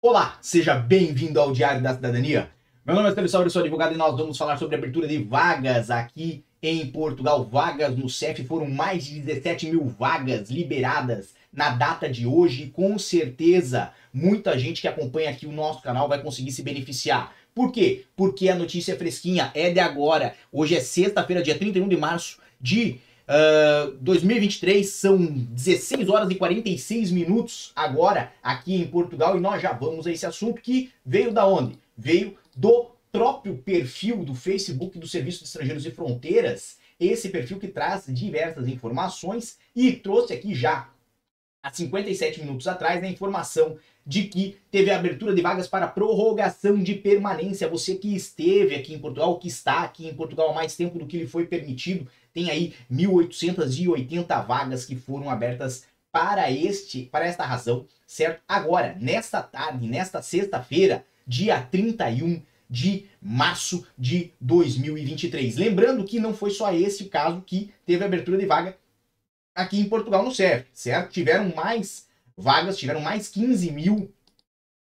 Olá, seja bem-vindo ao Diário da Cidadania. Meu nome é Sérgio Sauer, sou advogado e nós vamos falar sobre a abertura de vagas aqui em Portugal. Vagas no CEF foram mais de 17 mil vagas liberadas na data de hoje e com certeza muita gente que acompanha aqui o nosso canal vai conseguir se beneficiar. Por quê? Porque a notícia é fresquinha, é de agora. Hoje é sexta-feira, dia 31 de março de Uh, 2023 são 16 horas e 46 minutos agora aqui em Portugal e nós já vamos a esse assunto que veio da onde? Veio do próprio perfil do Facebook do Serviço de Estrangeiros e Fronteiras, esse perfil que traz diversas informações e trouxe aqui já há 57 minutos atrás a informação de que teve a abertura de vagas para prorrogação de permanência. Você que esteve aqui em Portugal, que está aqui em Portugal há mais tempo do que lhe foi permitido, tem aí 1.880 vagas que foram abertas para este, para esta razão, certo? Agora, nesta tarde, nesta sexta-feira, dia 31 de março de 2023. Lembrando que não foi só esse o caso que teve abertura de vaga aqui em Portugal no CEF, certo? Tiveram mais vagas, tiveram mais 15 mil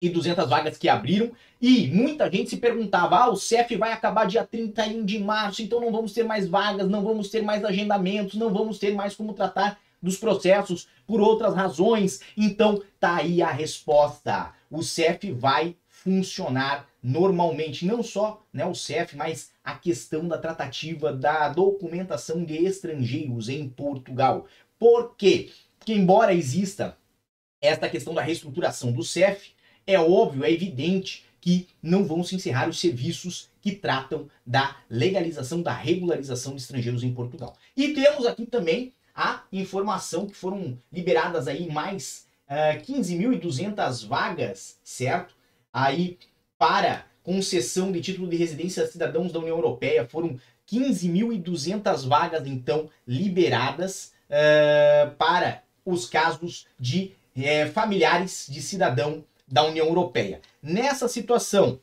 e 200 vagas que abriram e muita gente se perguntava: ah, o CEF vai acabar dia 31 de março, então não vamos ter mais vagas, não vamos ter mais agendamentos, não vamos ter mais como tratar dos processos por outras razões. Então tá aí a resposta. O CEF vai funcionar normalmente, não só né, o CEF, mas a questão da tratativa da documentação de estrangeiros em Portugal. Por quê? Porque embora exista esta questão da reestruturação do CEF, é óbvio, é evidente que não vão se encerrar os serviços que tratam da legalização, da regularização de estrangeiros em Portugal. E temos aqui também a informação que foram liberadas aí mais uh, eh, 15.200 vagas, certo? Aí para concessão de título de residência a cidadãos da União Europeia. Foram 15.200 vagas, então, liberadas uh, para os casos de uh, familiares de cidadão da União Europeia. Nessa situação,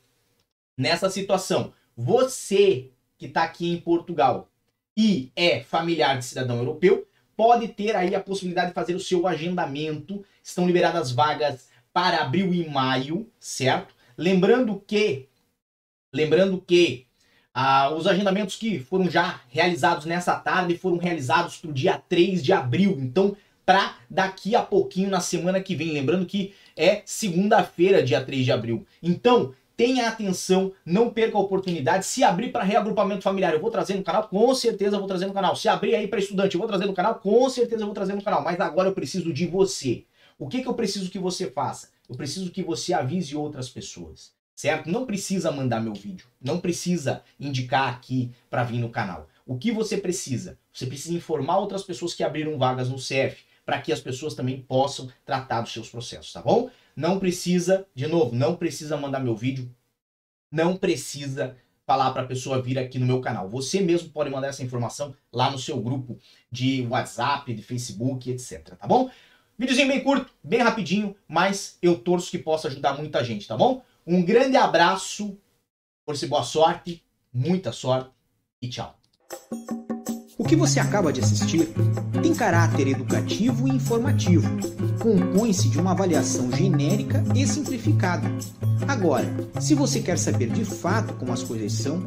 nessa situação, você que está aqui em Portugal e é familiar de cidadão europeu, pode ter aí a possibilidade de fazer o seu agendamento. Estão liberadas vagas para abril e maio, certo? Lembrando que, lembrando que ah, os agendamentos que foram já realizados nessa tarde foram realizados para o dia 3 de abril. Então, para daqui a pouquinho, na semana que vem. Lembrando que é segunda-feira, dia 3 de abril. Então, tenha atenção, não perca a oportunidade. Se abrir para reagrupamento familiar, eu vou trazer no canal, com certeza vou trazer no canal. Se abrir aí para estudante, eu vou trazer no canal, com certeza vou trazer no canal. Mas agora eu preciso de você. O que, que eu preciso que você faça? Eu preciso que você avise outras pessoas, certo? Não precisa mandar meu vídeo, não precisa indicar aqui para vir no canal. O que você precisa? Você precisa informar outras pessoas que abriram vagas no CF, para que as pessoas também possam tratar dos seus processos, tá bom? Não precisa, de novo, não precisa mandar meu vídeo, não precisa falar para a pessoa vir aqui no meu canal. Você mesmo pode mandar essa informação lá no seu grupo de WhatsApp, de Facebook, etc, tá bom? Videozinho bem curto, bem rapidinho, mas eu torço que possa ajudar muita gente, tá bom? Um grande abraço, se boa sorte, muita sorte e tchau. O que você acaba de assistir tem caráter educativo e informativo. Compõe-se de uma avaliação genérica e simplificada. Agora, se você quer saber de fato como as coisas são,